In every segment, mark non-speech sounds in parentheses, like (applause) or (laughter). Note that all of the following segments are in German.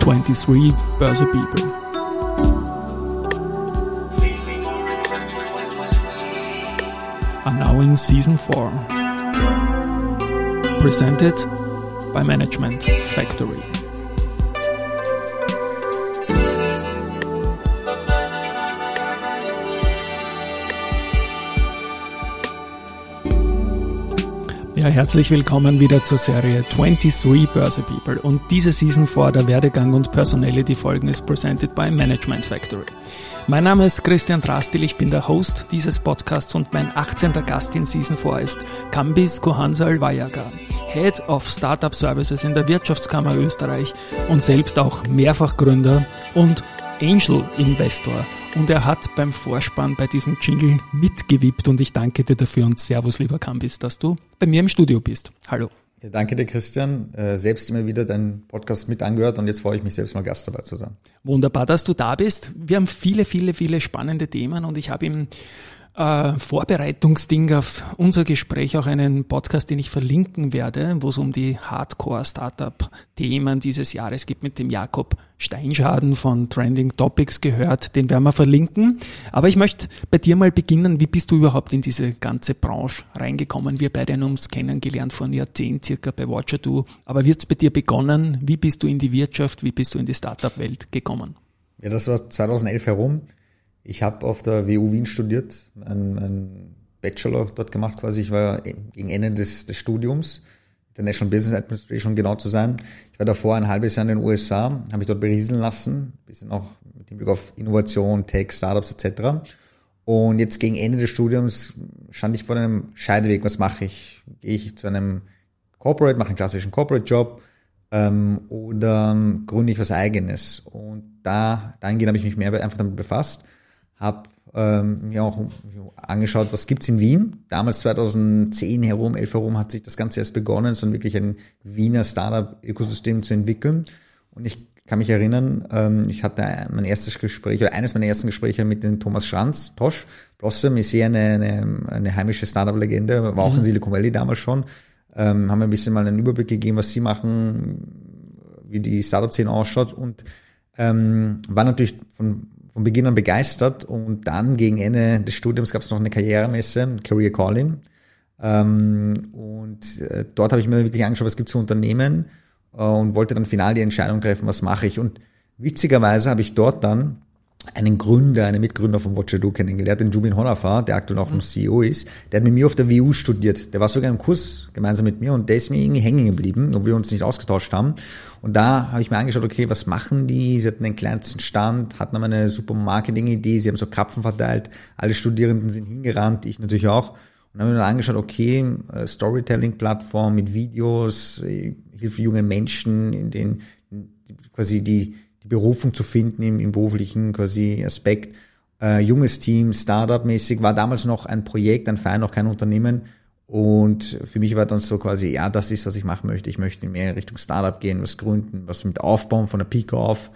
23 Börse People. Are now in season 4. Presented by Management Factory. Ja, herzlich willkommen wieder zur Serie 23 Börse People und diese Season 4 der Werdegang und Personality Folgen ist presented by Management Factory. Mein Name ist Christian Drastil, ich bin der Host dieses Podcasts und mein 18. Gast in Season 4 ist Kambis Kohansal Vayaga, Head of Startup Services in der Wirtschaftskammer Österreich und selbst auch Mehrfachgründer und Angel Investor und er hat beim Vorspann bei diesem Jingle mitgewippt und ich danke dir dafür und Servus, lieber Kambis, dass du bei mir im Studio bist. Hallo. Ja, danke dir, Christian. Äh, selbst immer wieder deinen Podcast mit angehört und jetzt freue ich mich selbst mal Gast dabei zu sein. Wunderbar, dass du da bist. Wir haben viele, viele, viele spannende Themen und ich habe im äh, Vorbereitungsding auf unser Gespräch auch einen Podcast, den ich verlinken werde, wo es um die Hardcore-Startup-Themen dieses Jahres geht mit dem Jakob Steinschaden von Trending Topics gehört. Den werden wir verlinken. Aber ich möchte bei dir mal beginnen. Wie bist du überhaupt in diese ganze Branche reingekommen? Wir beide haben uns kennengelernt vor einem Jahrzehnt circa bei Watcher2. Aber hat es bei dir begonnen? Wie bist du in die Wirtschaft? Wie bist du in die Startup-Welt gekommen? Ja, das war 2011 herum. Ich habe auf der WU Wien studiert, einen Bachelor dort gemacht quasi. Ich war gegen Ende des, des Studiums, International Business Administration genau zu sein. Ich war davor ein halbes Jahr in den USA, habe mich dort berieseln lassen, bisschen auch mit dem Blick auf Innovation, Tech, Startups etc. Und jetzt gegen Ende des Studiums stand ich vor einem Scheideweg. Was mache ich? Gehe ich zu einem Corporate, mache einen klassischen Corporate-Job ähm, oder gründe ich was Eigenes? Und da dahingehend habe ich mich mehr einfach damit befasst habe ähm, mir auch angeschaut, was gibt's in Wien. Damals 2010 herum, 11 herum hat sich das Ganze erst begonnen, so wirklich ein Wiener Startup-Ökosystem zu entwickeln. Und ich kann mich erinnern, ähm, ich hatte mein erstes Gespräch oder eines meiner ersten Gespräche mit dem Thomas Schranz, Tosch. Blossom ist eher eine, eine, eine heimische Startup-Legende, war auch mhm. in Silicon Valley damals schon. Ähm, haben ein bisschen mal einen Überblick gegeben, was sie machen, wie die Startup-Szene ausschaut und ähm, war natürlich von von Beginn an begeistert und dann gegen Ende des Studiums gab es noch eine Karrieremesse, Career Calling. Ähm, und äh, dort habe ich mir wirklich angeschaut, was gibt es für Unternehmen äh, und wollte dann final die Entscheidung treffen, was mache ich. Und witzigerweise habe ich dort dann einen Gründer, einen Mitgründer von Watcher Do kennengelernt, den Jubin Honafa, der aktuell auch noch CEO ist. Der hat mit mir auf der WU studiert. Der war sogar im Kurs gemeinsam mit mir und der ist mir irgendwie hängen geblieben, obwohl wir uns nicht ausgetauscht haben. Und da habe ich mir angeschaut, okay, was machen die? Sie hatten den kleinsten Stand, hatten aber eine super Marketing-Idee, sie haben so Krapfen verteilt, alle Studierenden sind hingerannt, ich natürlich auch. Und dann habe ich mir angeschaut, okay, äh, Storytelling-Plattform mit Videos, äh, Hilfe jungen Menschen, in denen quasi die die Berufung zu finden im, im beruflichen quasi Aspekt. Äh, junges Team, Startup-mäßig, war damals noch ein Projekt, ein Verein, noch kein Unternehmen. Und für mich war dann so quasi, ja, das ist, was ich machen möchte. Ich möchte mehr in Richtung Startup gehen, was gründen, was mit aufbauen von der Peak auf.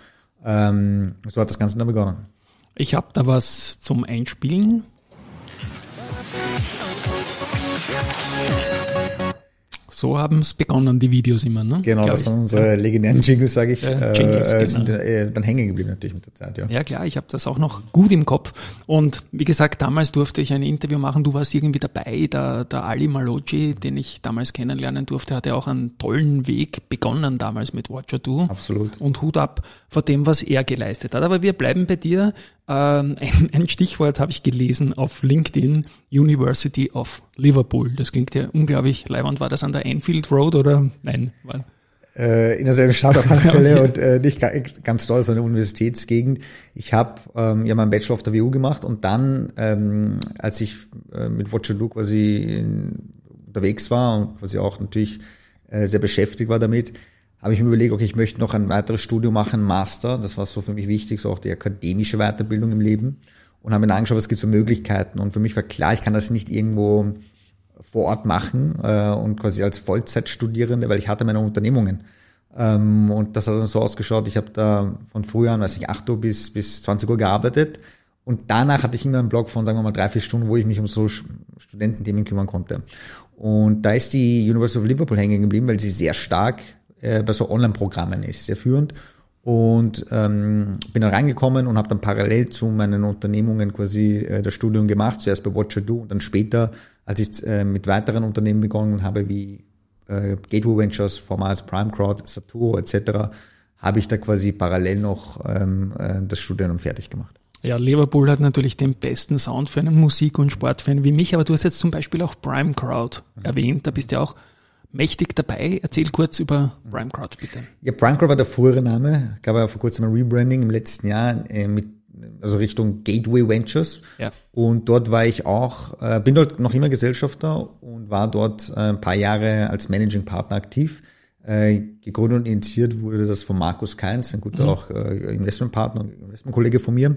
Ähm, so hat das Ganze dann begonnen. Ich habe da was zum Einspielen. So haben es begonnen, die Videos immer, ne? Genau, Glaub das waren unsere ja. legendären Jingles, sage ich. Äh, Jingles, äh, genau. sind äh, dann hängen geblieben natürlich mit der Zeit, ja. Ja klar, ich habe das auch noch gut im Kopf. Und wie gesagt, damals durfte ich ein Interview machen, du warst irgendwie dabei, der, der Ali Maloji, den ich damals kennenlernen durfte, hatte auch einen tollen Weg begonnen damals mit Watcher Do. Absolut. Und Hut ab vor dem, was er geleistet hat. Aber wir bleiben bei dir. Ähm, ein, ein Stichwort habe ich gelesen auf LinkedIn, University of Liverpool. Das klingt ja unglaublich leibend. War das an der Enfield Road oder nein? War äh, in derselben Stadt auf alle (laughs) Fälle und äh, nicht ganz toll, so eine Universitätsgegend. Ich habe ähm, ja meinen Bachelor auf der WU gemacht und dann, ähm, als ich äh, mit Watcher Do quasi in, unterwegs war und quasi auch natürlich äh, sehr beschäftigt war damit, habe ich mir überlegt, okay, ich möchte noch ein weiteres Studium machen, Master. Das war so für mich wichtig, so auch die akademische Weiterbildung im Leben. Und habe mir dann angeschaut, was gibt es für Möglichkeiten. Und für mich war klar, ich kann das nicht irgendwo vor Ort machen äh, und quasi als Vollzeitstudierende, weil ich hatte meine Unternehmungen. Ähm, und das hat dann so ausgeschaut, ich habe da von früh an, weiß ich, 8 Uhr bis, bis 20 Uhr gearbeitet. Und danach hatte ich immer einen Blog von, sagen wir mal, drei, vier Stunden, wo ich mich um so Studententhemen kümmern konnte. Und da ist die University of Liverpool hängen geblieben, weil sie sehr stark äh, bei so Online-Programmen ist, sehr führend. Und ähm, bin dann reingekommen und habe dann parallel zu meinen Unternehmungen quasi äh, das Studium gemacht, zuerst bei Watcher Do und dann später, als ich äh, mit weiteren Unternehmen begonnen habe, wie äh, Gateway Ventures, vormals Prime Crowd, Saturo etc., habe ich da quasi parallel noch ähm, äh, das Studium fertig gemacht. Ja, Liverpool hat natürlich den besten Sound für einen Musik- und Sportfan wie mich, aber du hast jetzt zum Beispiel auch Prime Crowd mhm. erwähnt, da bist du ja auch mächtig dabei. Erzähl kurz über Prime Crowd, bitte. Ja, Prime Crowd war der frühere Name, gab ja vor kurzem ein Rebranding im letzten Jahr äh, mit also Richtung Gateway Ventures. Ja. Und dort war ich auch, äh, bin dort noch immer Gesellschafter und war dort äh, ein paar Jahre als Managing Partner aktiv. Äh, gegründet und initiiert wurde das von Markus Keins, ein guter mhm. auch äh, Investmentpartner und Investmentkollege von mir.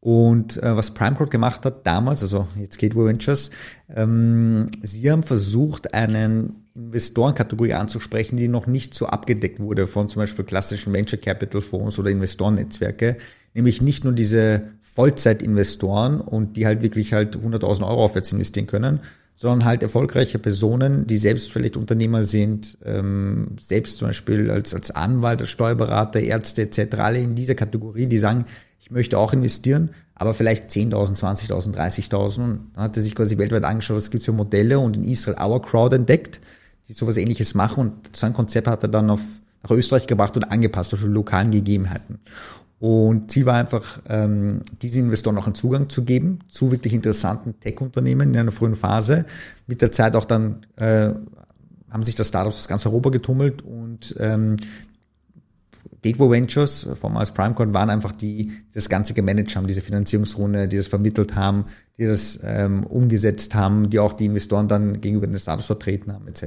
Und äh, was PrimeCrowd gemacht hat damals, also jetzt Gateway Ventures, ähm, sie haben versucht, einen Investorenkategorie anzusprechen, die noch nicht so abgedeckt wurde von zum Beispiel klassischen Venture Capital Fonds oder Investorennetzwerke, nämlich nicht nur diese Vollzeitinvestoren und die halt wirklich halt 100.000 Euro aufwärts investieren können, sondern halt erfolgreiche Personen, die selbst vielleicht Unternehmer sind, ähm, selbst zum Beispiel als, als Anwalt, als Steuerberater, Ärzte etc., alle in dieser Kategorie, die sagen, ich möchte auch investieren, aber vielleicht 10.000, 20.000, 30.000. Und dann hat er sich quasi weltweit angeschaut, was gibt es für Modelle und in Israel Our Crowd entdeckt, die sowas ähnliches machen. Und so ein Konzept hat er dann auf, nach Österreich gebracht und angepasst auf die lokalen Gegebenheiten. Und Ziel war einfach, ähm, diesen Investoren auch einen Zugang zu geben zu wirklich interessanten Tech-Unternehmen in einer frühen Phase. Mit der Zeit auch dann äh, haben sich das Startups aus ganz Europa getummelt und ähm, Gateway Ventures, vormals Primecon, waren einfach die, die das Ganze gemanagt haben, diese Finanzierungsrunde, die das vermittelt haben, die das ähm, umgesetzt haben, die auch die Investoren dann gegenüber den Startups vertreten haben, etc.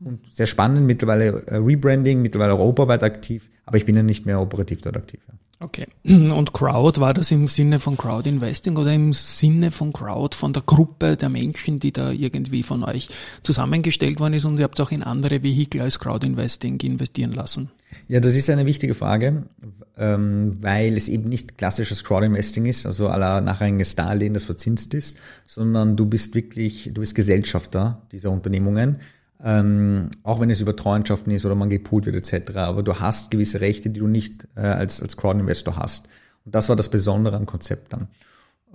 Und sehr spannend, mittlerweile äh, Rebranding, mittlerweile europaweit aktiv, aber ich bin ja nicht mehr operativ dort aktiv. Ja. Okay. (clears throat) Und Crowd, war das im Sinne von Crowd Investing oder im Sinne von Crowd, von der Gruppe der Menschen, die da irgendwie von euch zusammengestellt worden ist und ihr habt auch in andere Vehikel als Crowd Investing investieren lassen? Ja, das ist eine wichtige Frage, ähm, weil es eben nicht klassisches Crowd Investing ist, also aller nachrangiges Darlehen, das verzinst ist, sondern du bist wirklich, du bist Gesellschafter dieser Unternehmungen ähm, auch wenn es über Treuhandschaften ist oder man gepoolt wird etc. Aber du hast gewisse Rechte, die du nicht äh, als, als Crowd-Investor hast. Und das war das Besondere am Konzept dann.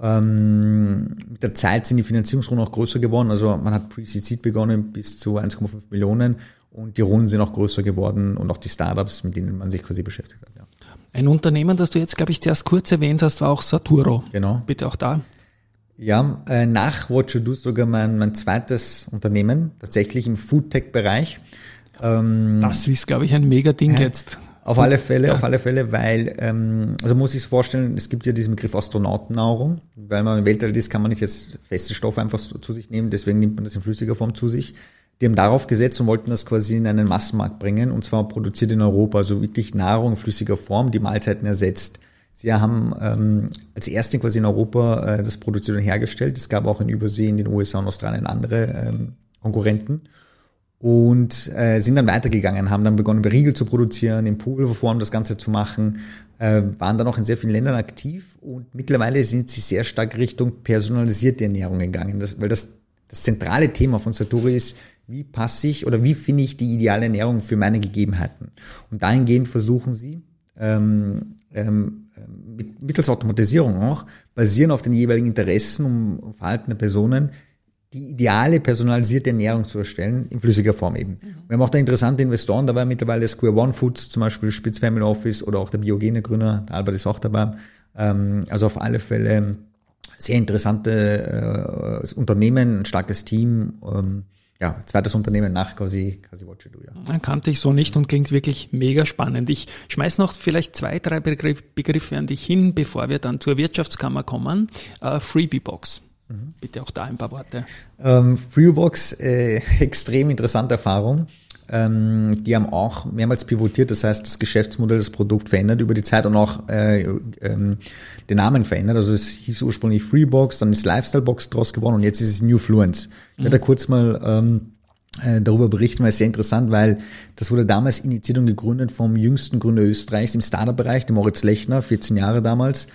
Ähm, mit der Zeit sind die Finanzierungsrunden auch größer geworden. Also man hat Pre-Seed begonnen bis zu 1,5 Millionen und die Runden sind auch größer geworden und auch die Startups, mit denen man sich quasi beschäftigt hat. Ja. Ein Unternehmen, das du jetzt, glaube ich, zuerst kurz erwähnt hast, war auch Saturo. Genau. Bitte auch da. Ja, äh, nach You Do sogar mein, mein zweites Unternehmen, tatsächlich im Foodtech-Bereich. Ähm, das ist, glaube ich, ein mega Ding äh, jetzt. Auf alle Fälle, ja. auf alle Fälle, weil, ähm, also muss ich es vorstellen, es gibt ja diesen Begriff Astronautennahrung, weil man im Weltall ist, kann man nicht jetzt feste Stoffe einfach zu, zu sich nehmen, deswegen nimmt man das in flüssiger Form zu sich. Die haben darauf gesetzt und wollten das quasi in einen Massenmarkt bringen, und zwar produziert in Europa, also wirklich Nahrung in flüssiger Form, die Mahlzeiten ersetzt. Sie haben ähm, als erste quasi in Europa äh, das produziert und hergestellt. Es gab auch in Übersee in den USA und Australien andere ähm, Konkurrenten und äh, sind dann weitergegangen, haben dann begonnen, Riegel zu produzieren, in Pulverform das Ganze zu machen, äh, waren dann auch in sehr vielen Ländern aktiv und mittlerweile sind sie sehr stark Richtung personalisierte Ernährung gegangen, das, weil das das zentrale Thema von Satori ist, wie passe ich oder wie finde ich die ideale Ernährung für meine Gegebenheiten. Und dahingehend versuchen sie, ähm, ähm, mittels Automatisierung auch, basieren auf den jeweiligen Interessen und Verhalten der Personen, die ideale personalisierte Ernährung zu erstellen, in flüssiger Form eben. Mhm. Wir haben auch da interessante Investoren dabei, mittlerweile Square One Foods, zum Beispiel Spitz Family Office oder auch der Biogene Gründer, der Albert ist auch dabei. Ähm, also auf alle Fälle sehr interessante äh, Unternehmen, ein starkes Team. Ja, zweites Unternehmen nach quasi, quasi What You Do, ja. Kannte ich so nicht und klingt wirklich mega spannend. Ich schmeiß noch vielleicht zwei, drei Begriff, Begriffe an dich hin, bevor wir dann zur Wirtschaftskammer kommen. Uh, Freebiebox. Mhm. Bitte auch da ein paar Worte. Ähm, Freebox, äh, (laughs) extrem interessante Erfahrung. Ähm, die haben auch mehrmals pivotiert, das heißt das Geschäftsmodell, das Produkt verändert über die Zeit und auch äh, ähm, den Namen verändert. Also es hieß ursprünglich Freebox, dann ist Lifestylebox draus geworden und jetzt ist es New Fluence. Ich mhm. werde da kurz mal ähm, äh, darüber berichten, weil es sehr interessant, weil das wurde damals initiiert und gegründet vom jüngsten Gründer Österreichs im Startup-Bereich, dem Moritz Lechner, 14 Jahre damals.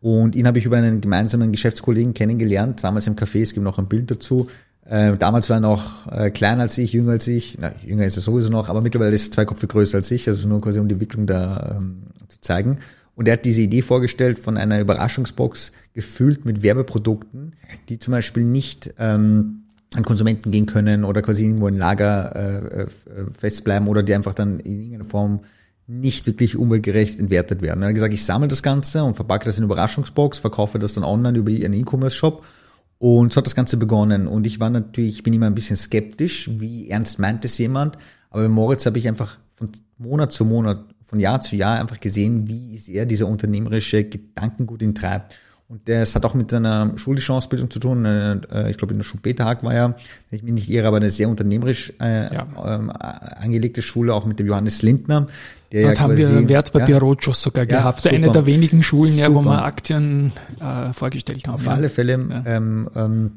Und ihn habe ich über einen gemeinsamen Geschäftskollegen kennengelernt, damals im Café, es gibt noch ein Bild dazu, Äh, damals war er noch äh, kleiner als ich, jünger als ich. Na, jünger ist er sowieso noch, aber mittlerweile ist er zwei Köpfe größer als ich. Also nur quasi um die Entwicklung da ähm, zu zeigen. Und er hat diese Idee vorgestellt von einer Überraschungsbox gefüllt mit Werbeprodukten, die zum Beispiel nicht ähm, an Konsumenten gehen können oder quasi irgendwo in Lager äh, äh, festbleiben oder die einfach dann in irgendeiner Form nicht wirklich umweltgerecht entwertet werden. Er hat gesagt, ich sammle das Ganze und verpacke das in Überraschungsbox, verkaufe das dann online über einen E-Commerce-Shop und so hat das Ganze begonnen. Und ich war natürlich, ich bin immer ein bisschen skeptisch, wie ernst meint es jemand. Aber bei Moritz habe ich einfach von Monat zu Monat, von Jahr zu Jahr einfach gesehen, wie sehr dieser unternehmerische Gedankengut ihn treibt. Und das hat auch mit einer schulischen Ausbildung zu tun. Äh, ich glaube, in der Schulpeterhag war ja, wenn ich mich nicht irre, aber eine sehr unternehmerisch äh, ja. ähm, angelegte Schule, auch mit dem Johannes Lindner. Der Dort ja haben wir Wertpapier ja, Roadshows sogar ja, gehabt. Super. Eine der wenigen Schulen, ja, wo wir Aktien äh, vorgestellt haben. Auf alle Fälle ähm, ähm,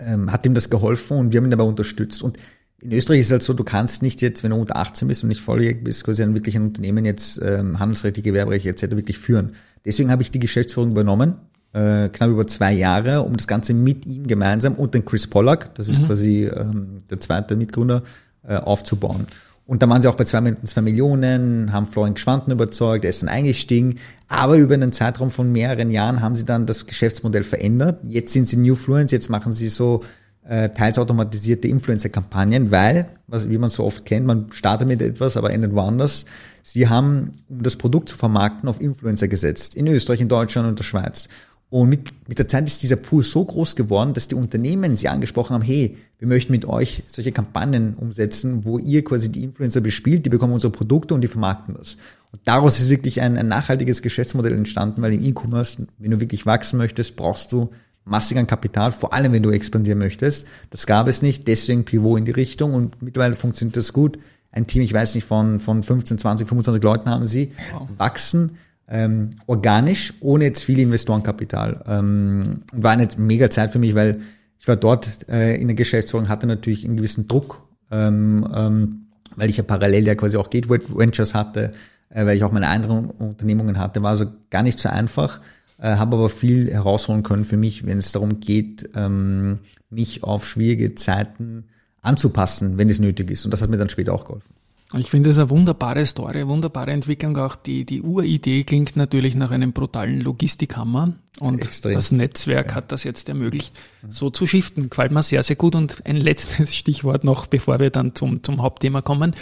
ähm, hat ihm das geholfen und wir haben ihn dabei unterstützt. Und in Österreich ist es halt so, du kannst nicht jetzt, wenn du unter 18 bist und nicht volljährig bist, quasi ein wirklich ein Unternehmen jetzt ähm, handelsrechtliche, Gewerberecht etc. wirklich führen. Deswegen habe ich die Geschäftsführung übernommen äh, knapp über zwei Jahre, um das Ganze mit ihm gemeinsam und den Chris Pollack, das ist mhm. quasi ähm, der zweite Mitgründer, äh, aufzubauen. Und da waren sie auch bei zwei Minuten zwei Millionen, haben Florian Schwanten überzeugt, er ist dann eingestiegen. Aber über einen Zeitraum von mehreren Jahren haben sie dann das Geschäftsmodell verändert. Jetzt sind sie New Fluence, jetzt machen sie so äh, teils automatisierte Influencer-Kampagnen, weil, was, wie man so oft kennt, man startet mit etwas, aber endet woanders. Sie haben, um das Produkt zu vermarkten, auf Influencer gesetzt. In Österreich, in Deutschland und der Schweiz. Und mit, mit der Zeit ist dieser Pool so groß geworden, dass die Unternehmen sie angesprochen haben, hey, wir möchten mit euch solche Kampagnen umsetzen, wo ihr quasi die Influencer bespielt, die bekommen unsere Produkte und die vermarkten das. Und daraus ist wirklich ein, ein nachhaltiges Geschäftsmodell entstanden, weil im E-Commerce, wenn du wirklich wachsen möchtest, brauchst du massig an Kapital, vor allem wenn du expandieren möchtest. Das gab es nicht, deswegen Pivot in die Richtung und mittlerweile funktioniert das gut. Ein Team, ich weiß nicht, von, von 15, 20, 25 Leuten haben sie, wow. wachsen ähm, organisch, ohne jetzt viel Investorenkapital. Ähm, war eine mega Zeit für mich, weil ich war dort äh, in der Geschäftsführung, hatte natürlich einen gewissen Druck, ähm, ähm, weil ich ja parallel ja quasi auch Gateway Ventures hatte, äh, weil ich auch meine anderen Unternehmungen hatte, war also gar nicht so einfach, äh, habe aber viel herausholen können für mich, wenn es darum geht, ähm, mich auf schwierige Zeiten anzupassen, wenn es nötig ist. Und das hat mir dann später auch geholfen. Ich finde es eine wunderbare Story, wunderbare Entwicklung. Auch die, die Uridee klingt natürlich nach einem brutalen Logistikhammer. Und Extrem. das Netzwerk ja. hat das jetzt ermöglicht, so zu shiften. Gefällt mir sehr, sehr gut. Und ein letztes (laughs) Stichwort noch, bevor wir dann zum, zum Hauptthema kommen.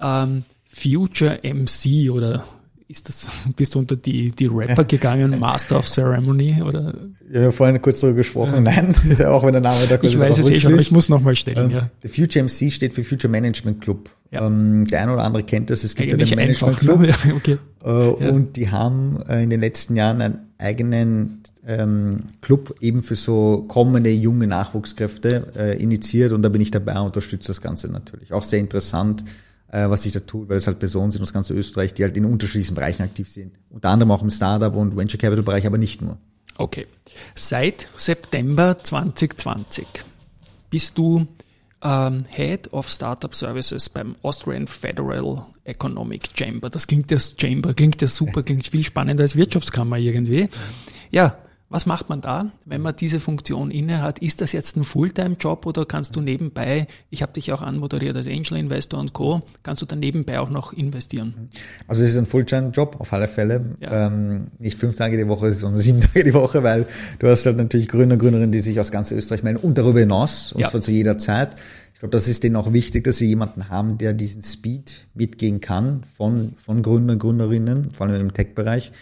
Ähm, Future MC oder ist das, (laughs) bist du unter die, die Rapper (laughs) gegangen, Master of Ceremony oder? Ja, wir haben vorhin kurz darüber gesprochen, nein, auch wenn der Name da kurz Ich weiß es eh schon, aber ich muss nochmal stellen, ähm, ja. Der Future MC steht für Future Management Club. Ja. Ähm, der eine oder andere kennt das, es gibt Eigentlich ja den Management Club. Ja, okay. Äh, ja. Und die haben äh, in den letzten Jahren einen eigenen ähm, Club eben für so kommende junge Nachwuchskräfte äh, initiiert und da bin ich dabei und unterstütze das Ganze natürlich. Auch sehr interessant äh, was sich da tut, weil es halt Personen sind aus ganz Österreich, die halt in unterschiedlichen Bereichen aktiv sind. Unter anderem auch im Startup und Venture Capital Bereich, aber nicht nur. Okay. Seit September 2020 bist du ähm, Head of Startup Services beim Austrian Federal Economic Chamber. Das klingt ja Chamber, klingt ja super, klingt viel spannender als Wirtschaftskammer irgendwie. Ja, was macht man da, wenn man diese Funktion inne hat? Ist das jetzt ein Fulltime-Job oder kannst du nebenbei, ich habe dich auch anmoderiert als Angel Investor und Co., kannst du dann nebenbei auch noch investieren? Also es ist ein Fulltime-Job auf alle Fälle. Ja. Ähm, nicht fünf Tage die Woche, sondern sieben (laughs) Tage die Woche, weil du hast halt natürlich Gründer, Gründerinnen, die sich aus ganz Österreich melden und darüber hinaus, und ja. zwar zu jeder Zeit. Ich glaube, das ist denen auch wichtig, dass sie jemanden haben, der diesen Speed mitgehen kann von, von Gründern, Gründerinnen, vor allem im Tech-Bereich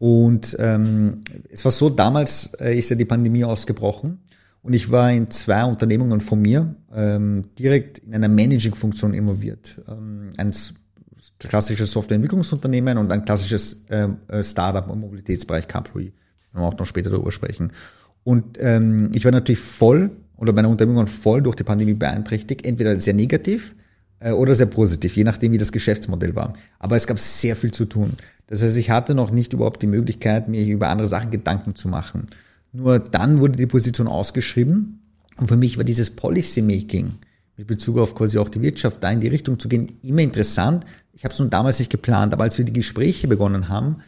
und ähm, es war so, damals äh, ist ja die Pandemie ausgebrochen und ich war in zwei Unternehmungen von mir ähm, direkt in einer Managing-Funktion involviert. Ähm, ein klassisches Softwareentwicklungsunternehmen und ein klassisches ähm, äh, Startup im Mobilitätsbereich Caploy. Wir auch noch später darüber sprechen. Und ähm, ich war natürlich voll oder meine Unternehmung voll durch die Pandemie beeinträchtigt, entweder sehr negativ äh, oder sehr positiv, je nachdem, wie das Geschäftsmodell war. Aber es gab sehr viel zu tun. Das heißt, ich hatte noch nicht überhaupt die Möglichkeit, mir über andere Sachen Gedanken zu machen. Nur dann wurde die Position ausgeschrieben und für mich war dieses Policy Making mit Bezug auf quasi auch die Wirtschaft da in die Richtung zu gehen immer interessant. Ich habe es nun damals nicht geplant, aber als wir die Gespräche begonnen haben,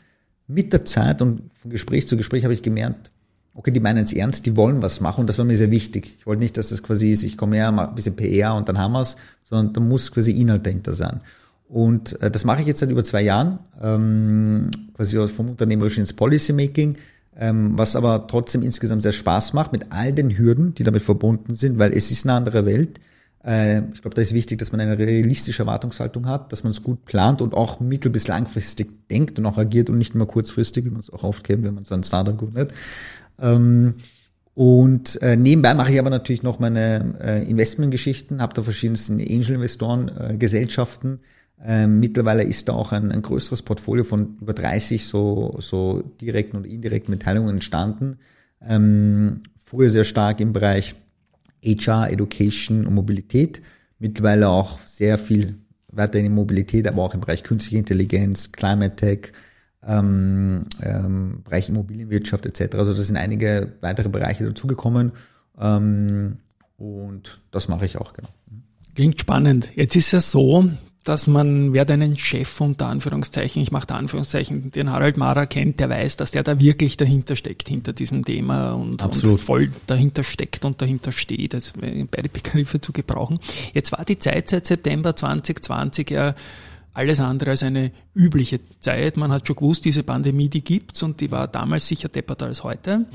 mit der Zeit und von Gespräch zu Gespräch habe ich gemerkt, okay, die meinen es ernst, die wollen was machen und das war mir sehr wichtig. Ich wollte nicht, dass das quasi ist, ich komme her, mache ein bisschen PR und dann haben wir's, sondern da muss quasi Inhalt dahinter sein. Und äh, das mache ich jetzt seit über zwei Jahren, ähm, quasi vom Unternehmerischen ins Policymaking, ähm, was aber trotzdem insgesamt sehr Spaß macht mit all den Hürden, die damit verbunden sind, weil es ist eine andere Welt. Äh, ich glaube, da ist wichtig, dass man eine realistische Erwartungshaltung hat, dass man es gut plant und auch mittel- bis langfristig denkt und auch agiert und nicht immer kurzfristig, wie man es auch oft kennt, wenn man so ein Startup gründet. Ähm, und äh, nebenbei mache ich aber natürlich noch meine äh, Investmentgeschichten, habe da verschiedensten Angel-Investoren, äh, Gesellschaften, ähm, mittlerweile ist da auch ein, ein, größeres Portfolio von über 30 so, so direkten und indirekten Mitteilungen entstanden. Ähm, früher sehr stark im Bereich HR, Education und Mobilität. Mittlerweile auch sehr viel weiterhin in Mobilität, aber auch im Bereich künstliche Intelligenz, Climate Tech, ähm, ähm, Bereich Immobilienwirtschaft etc. Also da sind einige weitere Bereiche dazugekommen ähm, und das mache ich auch genau. Klingt spannend. Jetzt ist es so, dass man, wer deinen Chef unter Anführungszeichen, ich mache da Anführungszeichen, den Harald Mara kennt, der weiß, dass der da wirklich dahinter steckt, hinter diesem Thema und, und voll dahinter steckt und dahinter steht, also beide Begriffe zu gebrauchen. Jetzt war die Zeit seit September 2020 ja alles andere als eine übliche Zeit. Man hat schon gewusst, diese Pandemie, die gibt's und die war damals sicher depperter als heute. Mhm.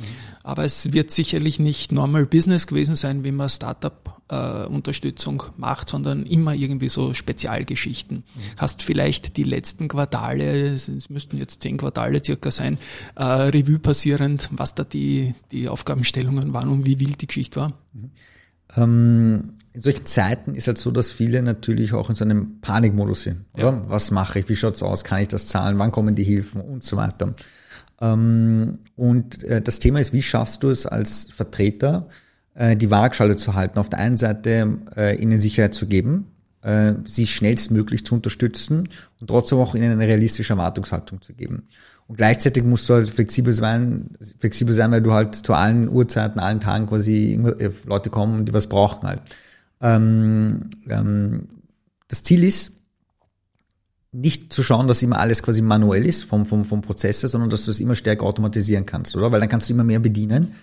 Aber es wird sicherlich nicht normal Business gewesen sein, wie man Startup-Unterstützung äh, macht, sondern immer irgendwie so Spezialgeschichten. Mhm. Hast vielleicht die letzten Quartale, es müssten jetzt zehn Quartale circa sein, äh, Revue passierend, was da die, die Aufgabenstellungen waren und wie wild die Geschichte war? Mhm. Ähm in solchen Zeiten ist halt so, dass viele natürlich auch in so einem Panikmodus sind. Oder? Ja. Was mache ich? Wie schaut's aus? Kann ich das zahlen? Wann kommen die Hilfen? Und so weiter. Ähm, und äh, das Thema ist, wie schaffst du es als Vertreter, äh, die Waagschale zu halten? Auf der einen Seite äh, ihnen Sicherheit zu geben, sie schnellstmöglich zu unterstützen und trotzdem auch ihnen eine realistische Erwartungshaltung zu geben. Und gleichzeitig musst du halt flexibel sein, flexibel sein, weil du halt zu allen Uhrzeiten, allen Tagen quasi Leute kommen, die was brauchen halt. Ähm, ähm, das Ziel ist, nicht zu schauen, dass immer alles quasi manuell ist vom, vom, vom Prozessor, sondern dass du es immer stärker automatisieren kannst, oder? Weil dann kannst du immer mehr bedienen.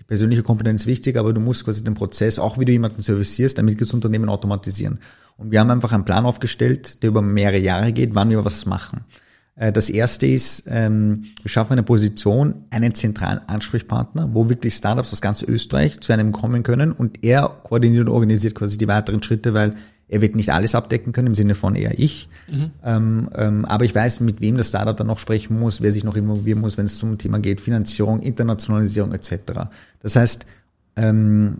Die persönliche Kompetenz ist wichtig, aber du musst quasi den Prozess, auch wie du jemanden servicierst, damit das Unternehmen automatisieren. Und wir haben einfach einen Plan aufgestellt, der über mehrere Jahre geht, wann wir was machen. Äh, das erste ist, ähm, wir schaffen eine Position, einen zentralen Ansprechpartner, wo wirklich Startups aus ganz Österreich zu einem kommen können und er koordiniert und organisiert quasi die weiteren Schritte, weil er wird nicht alles abdecken können, im Sinne von eher ich. Mhm. Ähm, ähm, aber ich weiß, mit wem das Startup dann noch sprechen muss, wer sich noch involvieren muss, wenn es zum Thema geht, Finanzierung, Internationalisierung etc. Das heißt, ähm,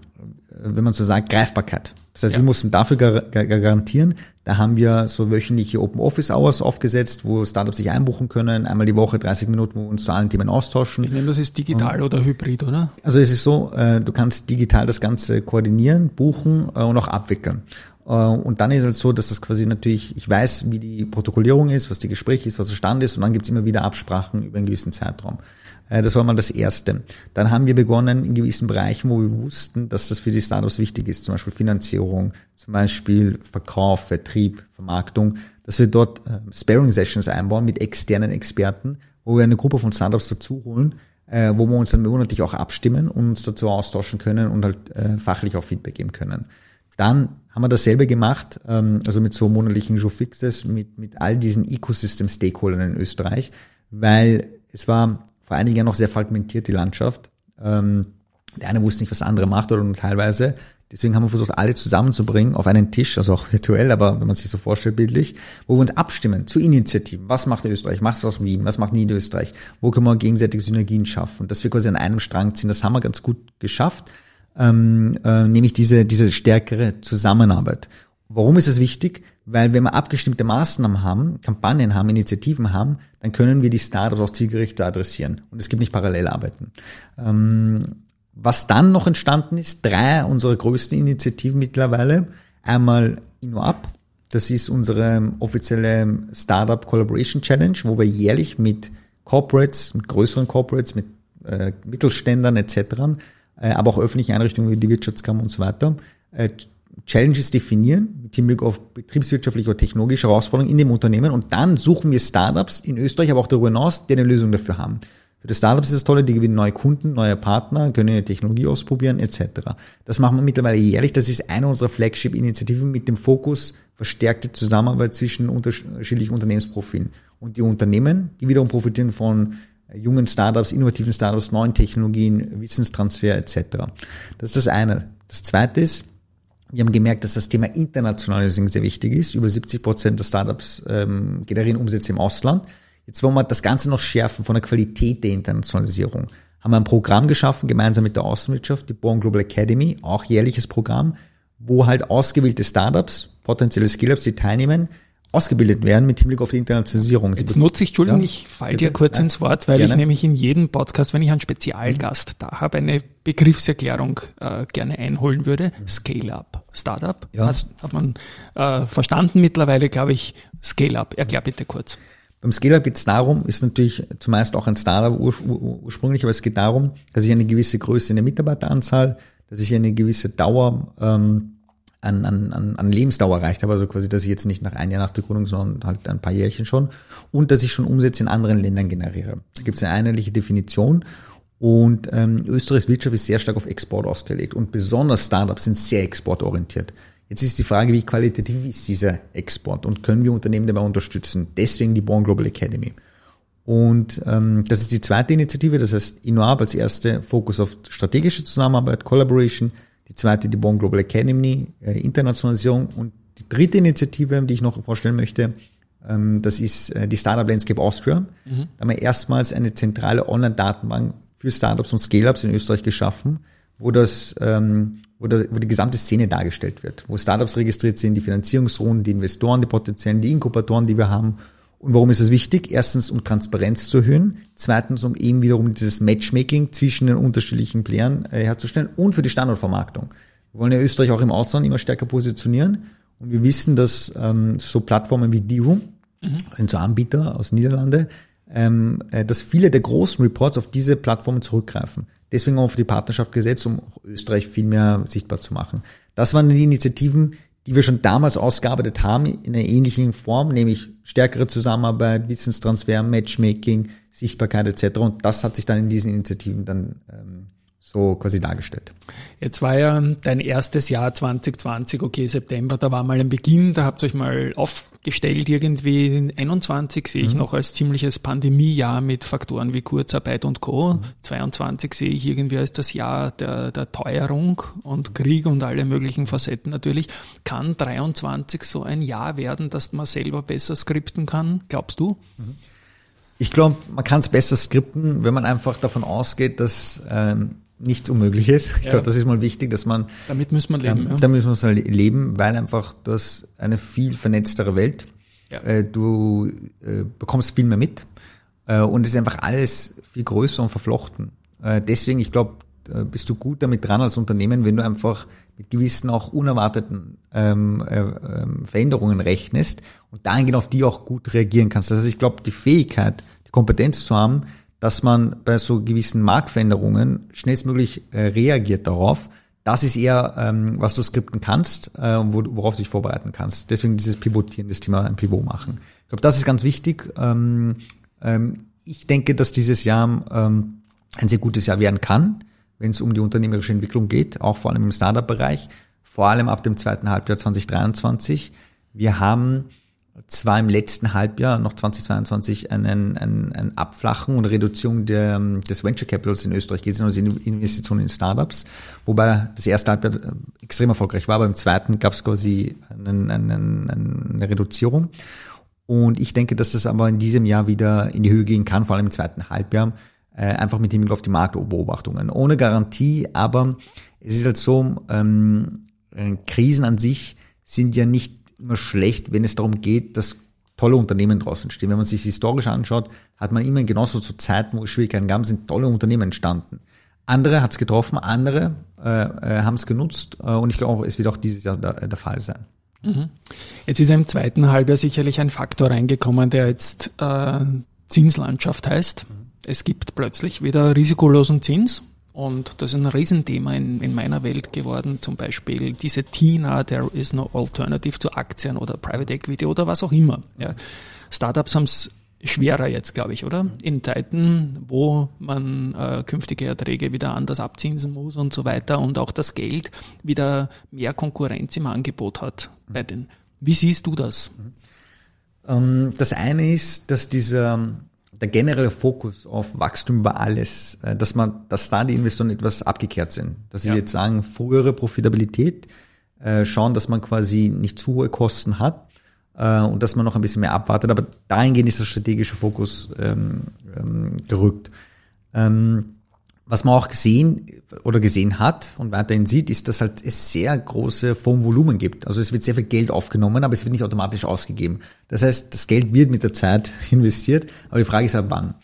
wenn man so sagt, Greifbarkeit. Das heißt, ja. wir mussten dafür gar garantieren. Da haben wir so wöchentliche Open Office Hours aufgesetzt, wo Startups sich einbuchen können, einmal die Woche 30 Minuten, wo wir uns zu allen Themen austauschen. Ich nehme, das ist digital und, oder hybrid, oder? Also es ist so, äh, du kannst digital das Ganze koordinieren, buchen äh, und auch abwickeln. Äh, und dann ist es so, dass das quasi natürlich, ich weiß, wie die Protokollierung ist, was die Gespräche ist, was der Stand ist, und dann gibt's immer wieder Absprachen über einen gewissen Zeitraum. Äh, das war mal das Erste. Dann haben wir begonnen in gewissen Bereichen, wo wir wussten, dass das für die Startups wichtig ist, zum Beispiel Finanzierung, zum Beispiel Verkauf, Vertrieb, Vermarktung, dass wir dort äh, Sparing-Sessions einbauen mit externen Experten, wo wir eine Gruppe von Startups dazu holen, äh, wo wir uns dann monatlich auch abstimmen und uns dazu austauschen können und halt fachlich auch Feedback geben können. Dann haben wir dasselbe gemacht, ähm, also mit so monatlichen Showfixes, mit, mit all diesen Ecosystem-Stakeholdern in Österreich, weil es war vor einigen Jahren noch sehr fragmentiert, die Landschaft. Ähm, der eine wusste nicht, was der andere macht oder nur teilweise. Deswegen haben wir versucht, alle zusammenzubringen auf einen Tisch, also auch virtuell, aber wenn man sich so vorstellt, bildlich, wo wir uns abstimmen zu Initiativen. Was macht Österreich? Was was Wien? Was macht Niederösterreich? Wo können wir gegenseitig Synergien schaffen? Dass wir quasi an einem Strang ziehen, das haben wir ganz gut geschafft, ähm, äh, nämlich diese, diese stärkere Zusammenarbeit. Warum ist es wichtig? Weil wenn wir abgestimmte Maßnahmen haben, Kampagnen haben, Initiativen haben, dann können wir die Startups auch zielgerichtet adressieren. Und es gibt nicht Parallelarbeiten. Ähm, was dann noch entstanden ist, drei unserer größten Initiativen mittlerweile. Einmal InnoUp, das ist unsere offizielle Startup Collaboration Challenge, wo wir jährlich mit Corporates, mit größeren Corporates, mit äh, Mittelständern etc., äh, aber auch öffentlichen Einrichtungen wie die Wirtschaftskammer und so weiter, äh, Challenges definieren mit Hinblick auf betriebswirtschaftliche oder technologische Herausforderungen in dem Unternehmen und dann suchen wir Startups in Österreich, aber auch darüber hinaus, die eine Lösung dafür haben. Für die Startups ist das Tolle, die gewinnen neue Kunden, neue Partner, können ihre Technologie ausprobieren etc. Das machen wir mittlerweile jährlich. Das ist eine unserer Flagship-Initiativen mit dem Fokus verstärkte Zusammenarbeit zwischen unterschiedlichen Unternehmensprofilen. Und die Unternehmen, die wiederum profitieren von jungen Startups, innovativen Startups, neuen Technologien, Wissenstransfer etc. Das ist das eine. Das zweite ist, wir haben gemerkt, dass das Thema Internationalisierung sehr wichtig ist. Über 70 Prozent der Startups ähm, generieren Umsätze im Ausland. Jetzt wollen wir das Ganze noch schärfen von der Qualität der Internationalisierung. Haben wir ein Programm geschaffen, gemeinsam mit der Außenwirtschaft, die Born Global Academy, auch jährliches Programm, wo halt ausgewählte Startups, potenzielle Skill-Ups, die teilnehmen, ausgebildet werden mit Hinblick auf die Internationalisierung. Jetzt nutze ich, Entschuldigung, ja, ich fall dir kurz ins Wort, weil gerne. ich nämlich in jedem Podcast, wenn ich einen Spezialgast da habe, eine Begriffserklärung äh, gerne einholen würde. Scale-up. Startup. Ja. Hat, hat man äh, verstanden mittlerweile, glaube ich. Scale-up. Erklär bitte kurz. Beim Scale-Up geht es darum, ist natürlich zumeist auch ein Startup ur, ur, ursprünglich, aber es geht darum, dass ich eine gewisse Größe in der Mitarbeiteranzahl, dass ich eine gewisse Dauer ähm, an, an, an Lebensdauer erreicht habe, also quasi, dass ich jetzt nicht nach ein Jahr nach der Gründung, sondern halt ein paar Jährchen schon und dass ich schon Umsätze in anderen Ländern generiere. Da gibt es eine einheitliche Definition und ähm, Österreichs Wirtschaft ist sehr stark auf Export ausgelegt und besonders Startups sind sehr exportorientiert. Jetzt ist die Frage, wie qualitativ ist dieser Export und können wir Unternehmen dabei unterstützen? Deswegen die Born Global Academy. Und ähm, das ist die zweite Initiative, das heißt InnoAb als erste Fokus auf strategische Zusammenarbeit, Collaboration, die zweite die Born Global Academy, äh, Internationalisierung und die dritte Initiative, die ich noch vorstellen möchte, ähm, das ist äh, die Startup Landscape Austria. Mhm. Da haben wir erstmals eine zentrale Online-Datenbank für Startups und Scale-Ups in Österreich geschaffen, wo das ähm, wo, das, wo die gesamte Szene dargestellt wird, wo Startups registriert sind, die Finanzierungsrunden, die Investoren, die potenziellen, die Inkubatoren, die wir haben. Und warum ist es wichtig? Erstens, um Transparenz zu erhöhen. Zweitens, um eben wiederum dieses Matchmaking zwischen den unterschiedlichen Playern äh, herzustellen und für die Standortvermarktung. Wir wollen ja Österreich auch im Ausland immer stärker positionieren. Und wir wissen, dass ähm, so Plattformen wie D-Room, mhm. sind so Anbieter aus Niederlande, ähm, äh, dass viele der großen Reports auf diese Plattformen zurückgreifen. Deswegen haben wir für die Partnerschaft gesetzt, um Österreich viel mehr sichtbar zu machen. Das waren die Initiativen, die wir schon damals ausgearbeitet haben, in einer ähnlichen Form, nämlich stärkere Zusammenarbeit, Wissenstransfer, Matchmaking, Sichtbarkeit etc. Und das hat sich dann in diesen Initiativen dann ähm, so quasi dargestellt. Jetzt war ja dein erstes Jahr 2020, okay, September, da war mal ein Beginn, da habt ihr euch mal aufgestellt irgendwie. 21 sehe ich mhm. noch als ziemliches Pandemiejahr mit Faktoren wie Kurzarbeit und Co. Mhm. 22 sehe ich irgendwie als das Jahr der, der Teuerung und Krieg und alle möglichen Facetten natürlich. Kann 23 so ein Jahr werden, dass man selber besser skripten kann, glaubst du? Mhm. Ich glaube, man kann es besser skripten, wenn man einfach davon ausgeht, dass ähm, nichts Unmögliches. Ich ja. glaube, das ist mal wichtig, dass man. Damit muss man leben. Ähm, ja. Damit muss man leben, weil einfach das eine viel vernetztere Welt. Ja. Äh, du äh, bekommst viel mehr mit äh, und es ist einfach alles viel größer und verflochten. Äh, deswegen, ich glaube, äh, bist du gut damit dran als Unternehmen, wenn du einfach mit gewissen auch unerwarteten ähm, äh, ähm, Veränderungen rechnest und dahingehend auf die auch gut reagieren kannst. Das heißt, ich glaube, die Fähigkeit, die Kompetenz zu haben, dass man bei so gewissen Marktveränderungen schnellstmöglich äh, reagiert darauf. Das ist eher, ähm, was du skripten kannst, äh, worauf du dich vorbereiten kannst. Deswegen dieses Pivotieren, das Thema ein Pivot machen. Ich glaube, das ist ganz wichtig. Ähm, ähm, ich denke, dass dieses Jahr ähm, ein sehr gutes Jahr werden kann, wenn es um die unternehmerische Entwicklung geht, auch vor allem im Startup-Bereich, vor allem ab dem zweiten Halbjahr 2023. Wir haben zwar im letzten Halbjahr, noch 2022, einen, einen, ein Abflachen und Reduzierung der, des Venture Capitals in Österreich gesehen, also Investitionen in Startups, wobei das erste Halbjahr äh, extrem erfolgreich war, aber im zweiten gab es quasi einen, einen, eine Reduzierung. Und ich denke, dass das aber in diesem Jahr wieder in die Höhe gehen kann, vor allem im zweiten Halbjahr, äh, einfach mit Hinblick auf die Marktbeobachtungen. Ohne Garantie, aber es ist halt so, ähm, äh, Krisen an sich sind ja nicht immer schlecht, wenn es darum geht, dass tolle Unternehmen draußen stehen. Wenn man sich historisch anschaut, hat man immer genauso zu Zeiten, wo es Schwierigkeiten gab, sind tolle Unternehmen entstanden. Andere hat es getroffen, andere äh, äh, haben es genutzt äh, und ich glaube, es wird auch dieses Jahr der, der Fall sein. Mhm. Jetzt ist im zweiten Halbjahr sicherlich ein Faktor reingekommen, der jetzt äh, Zinslandschaft heißt. Mhm. Es gibt plötzlich wieder risikolosen Zins. Und das ist ein Riesenthema in, in meiner Welt geworden. Zum Beispiel diese TINA, There is no alternative zu Aktien oder Private Equity oder was auch immer. Ja. Startups haben es schwerer jetzt, glaube ich, oder? In Zeiten, wo man äh, künftige Erträge wieder anders abzinsen muss und so weiter und auch das Geld wieder mehr Konkurrenz im Angebot hat bei den. Wie siehst du das? Ähm, das eine ist, dass dieser der generelle Fokus auf Wachstum über alles, äh, dass man, dass da die Investoren etwas abgekehrt sind. Dass sie ja. jetzt sagen, frühere Profitabilität, äh, schauen, dass man quasi nicht zu hohe Kosten hat äh, und dass man noch ein bisschen mehr abwartet. Aber dahingehend ist der strategische Fokus ähm, ähm, gerückt. Ähm, was man auch gesehen oder gesehen hat und weiterhin sieht, ist, dass halt es sehr große Fondsvolumen gibt. Also es wird sehr viel Geld aufgenommen, aber es wird nicht automatisch ausgegeben. Das heißt, das Geld wird mit der Zeit (laughs) investiert, aber die Frage ist halt wann.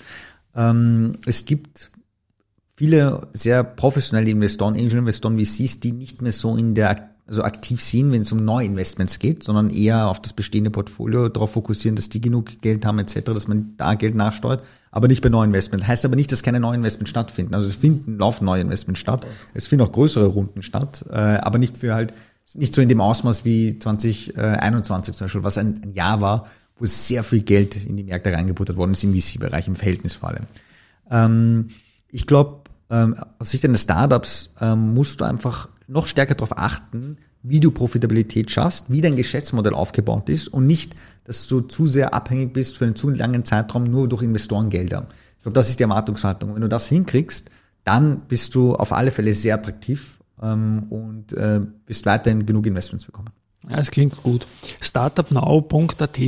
Ähm, es gibt viele sehr professionelle Investoren, Angel-Investoren wie Sie, die nicht mehr so in der also aktiv sind, wenn es um Neuinvestments geht, sondern eher auf das bestehende Portfolio darauf fokussieren, dass die genug Geld haben etc., dass man da Geld nachsteuert, aber nicht bei Neuinvestments. Heißt aber nicht, dass keine Neuinvestments stattfinden. Also es finden, laufen Neuinvestments statt, es finden auch größere Runden statt, äh, aber nicht für halt, nicht so in dem Ausmaß wie 2021 zum Beispiel, was ein, ein Jahr war, wo sehr viel Geld in die Märkte reingebuttert worden ist, im VC-Bereich, im Verhältnis vor allem. Ähm, ich glaube, ähm, aus Sicht eines Startups ähm, musst du einfach noch stärker darauf achten, wie du Profitabilität schaffst, wie dein Geschäftsmodell aufgebaut ist und nicht, dass du zu sehr abhängig bist für einen zu langen Zeitraum nur durch Investorengelder. Ich glaube, das ist die Erwartungshaltung. Wenn du das hinkriegst, dann bist du auf alle Fälle sehr attraktiv ähm, und äh, wirst weiterhin genug Investments bekommen. Ja, es klingt gut. Startupnow.at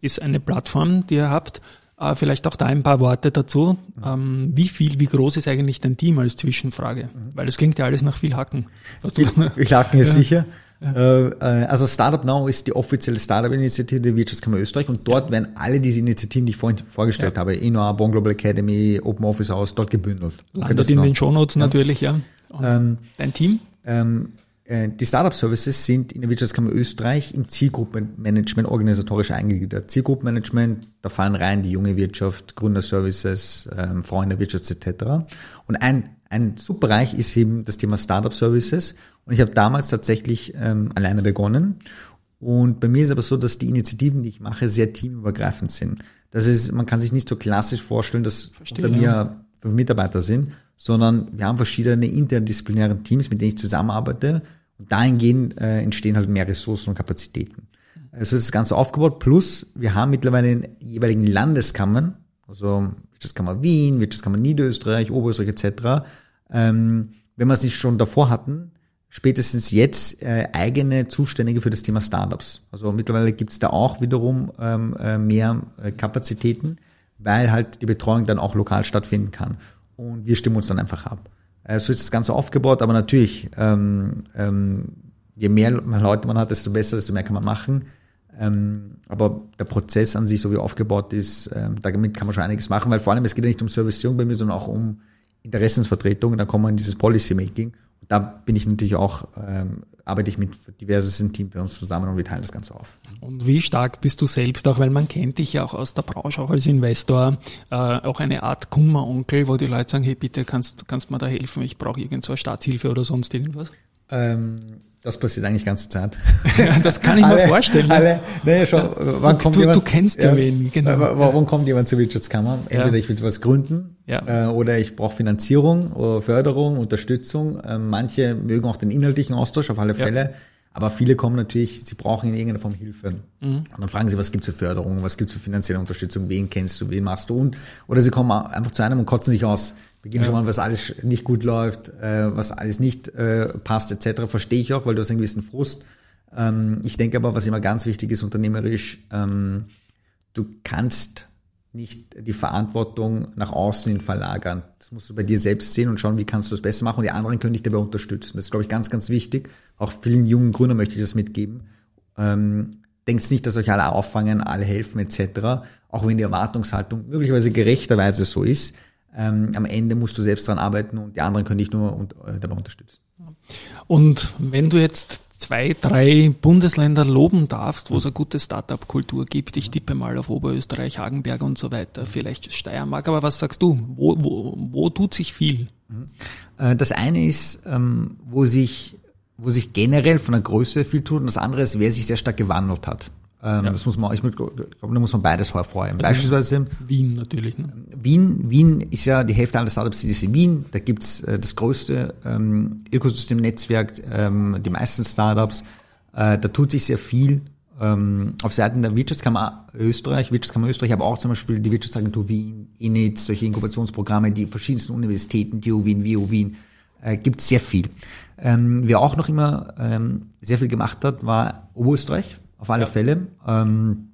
ist eine Plattform, die ihr habt, äh, vielleicht auch da ein paar Worte dazu. Ähm, wie viel, wie groß ist eigentlich dein Team als Zwischenfrage? Weil das klingt ja alles nach viel Hacken. Viel, (laughs) viel Hacken ist ja. sicher. Ja. Äh, äh, also Startup Now ist die offizielle Startup-Initiative der Wirtschaftskammer Österreich und dort ja. werden alle diese Initiativen, die ich vorhin vorgestellt ja. habe, Innoa, Bon Global Academy, Open Office House, dort gebündelt. Landet in den Shownotes natürlich, ja. Ähm, dein Team? Ähm, äh, die Startup Services sind in der Wirtschaftskammer Österreich im Zielgruppenmanagement organisatorisch eingegliedert. Zielgruppenmanagement, da fallen rein die junge Wirtschaft, Gründerservices, ähm, Freunde Wirtschaft etc. Und ein, ein Subbereich ist eben das Thema Startup Services. Und ich habe damals tatsächlich ähm, alleine begonnen. Und bei mir ist aber so, dass die Initiativen, die ich mache, sehr teamübergreifend sind. Das ist, man kann sich nicht so klassisch vorstellen, dass Verstehe, unter mir ja. fünf Mitarbeiter sind, sondern wir haben verschiedene interdisziplinäre Teams, mit denen ich zusammenarbeite und dahingehend äh, entstehen halt mehr Ressourcen und Kapazitäten. Also ist das Ganze aufgebaut. Plus, wir haben mittlerweile in jeweiligen Landeskammern, also Wirtschaftskammer Wien, Wirtschaftskammer Niederösterreich, Oberösterreich etc., ähm, wenn wir es nicht schon davor hatten, spätestens jetzt äh, eigene Zuständige für das Thema Startups. Also mittlerweile gibt es da auch wiederum ähm, äh, mehr äh, Kapazitäten, weil halt die Betreuung dann auch lokal stattfinden kann. Und wir stimmen uns dann einfach ab. Äh, so ist das Ganze aufgebaut, aber natürlich, ähm, ähm, je mehr Leute man hat, desto besser, desto mehr kann man machen. Ähm, aber der Prozess an sich, so wie aufgebaut ist, ähm, damit kann man schon einiges machen, weil vor allem es geht ja nicht um Servicing bei mir, sondern auch um Interessensvertretung. Da kommen wir in dieses Policy Making. Da bin ich natürlich auch ähm, arbeite ich mit diversen Teams bei uns zusammen und wir teilen das Ganze auf. Und wie stark bist du selbst auch, weil man kennt dich ja auch aus der Branche, auch als Investor, äh, auch eine Art Kummeronkel, wo die Leute sagen, hey bitte, kannst, kannst mir da helfen, ich brauche irgend so eine Staatshilfe oder sonst irgendwas? Ähm, das passiert eigentlich die ganze Zeit. (laughs) Ja, das kann ich alle, mir vorstellen. Alle, nee, schon, wann du, kommt du, jemand, du kennst ja, wen, genau. Warum kommt jemand zur Wirtschaftskammer? Entweder ja. ich will was gründen ja. äh, oder ich brauche Finanzierung oder Förderung, Unterstützung. Äh, manche mögen auch den inhaltlichen Austausch auf alle Fälle. Ja. Aber viele kommen natürlich, sie brauchen in irgendeiner Form Hilfe. Mhm. Und dann fragen sie, was gibt's für Förderung, was gibt's für finanzielle Unterstützung, wen kennst du, wen machst du und oder sie kommen einfach zu einem und kotzen sich aus, beginnen ja. schon mal, was alles nicht gut läuft, äh, was alles nicht äh, passt, etc. Verstehe ich auch, weil du hast einen gewissen Frust. Ähm, ich denke aber, was immer ganz wichtig ist, unternehmerisch, ähm, du kannst nicht die Verantwortung nach außen hin verlagern. Das musst du bei dir selbst sehen und schauen, wie kannst du das besser machen und die anderen können dich dabei unterstützen. Das ist, glaube ich, ganz, ganz wichtig. Auch vielen jungen Gründern möchte ich das mitgeben. Ähm, denkst nicht, dass euch alle auffangen, alle helfen etc., auch wenn die Erwartungshaltung möglicherweise gerechterweise so ist. Ähm, am Ende musst du selbst daran arbeiten und die anderen können dich nur und, äh, dabei unterstützen. Und wenn du jetzt zwei, drei Bundesländer loben darfst, wo es eine gute Startup-Kultur gibt. Ich tippe mal auf Oberösterreich, Hagenberg und so weiter, vielleicht Steiermark. Aber was sagst du? Wo, wo, wo tut sich viel? Mhm. Äh, das eine ist, ähm, wo sich, wo sich generell von der Größe viel tut und das andere ist, wer sich sehr stark gewandelt hat. Ähm, ja. Das muss man, ich glaube, da muss man beides hervorheben. Also Beispielsweise Wien natürlich. Ne? Wien, Wien ist ja die Hälfte aller Startups, die ist in Wien. Da gibt's äh, das größte ähm, Ökosystemnetzwerk, ähm, die meisten Startups. Äh, da tut sich sehr viel. Ähm, auf Seiten der Wirtschaftskammer Österreich, Wirtschaftskammer Österreich, aber auch zum Beispiel die Wirtschaftsagentur Wien, INIT, solche Inkubationsprogramme, die verschiedensten Universitäten, TU Wien, WU Wien, äh, gibt sehr viel. Ähm, wer auch noch immer ähm, sehr viel gemacht hat, war Oberösterreich, auf alle ja. Fälle. Ähm,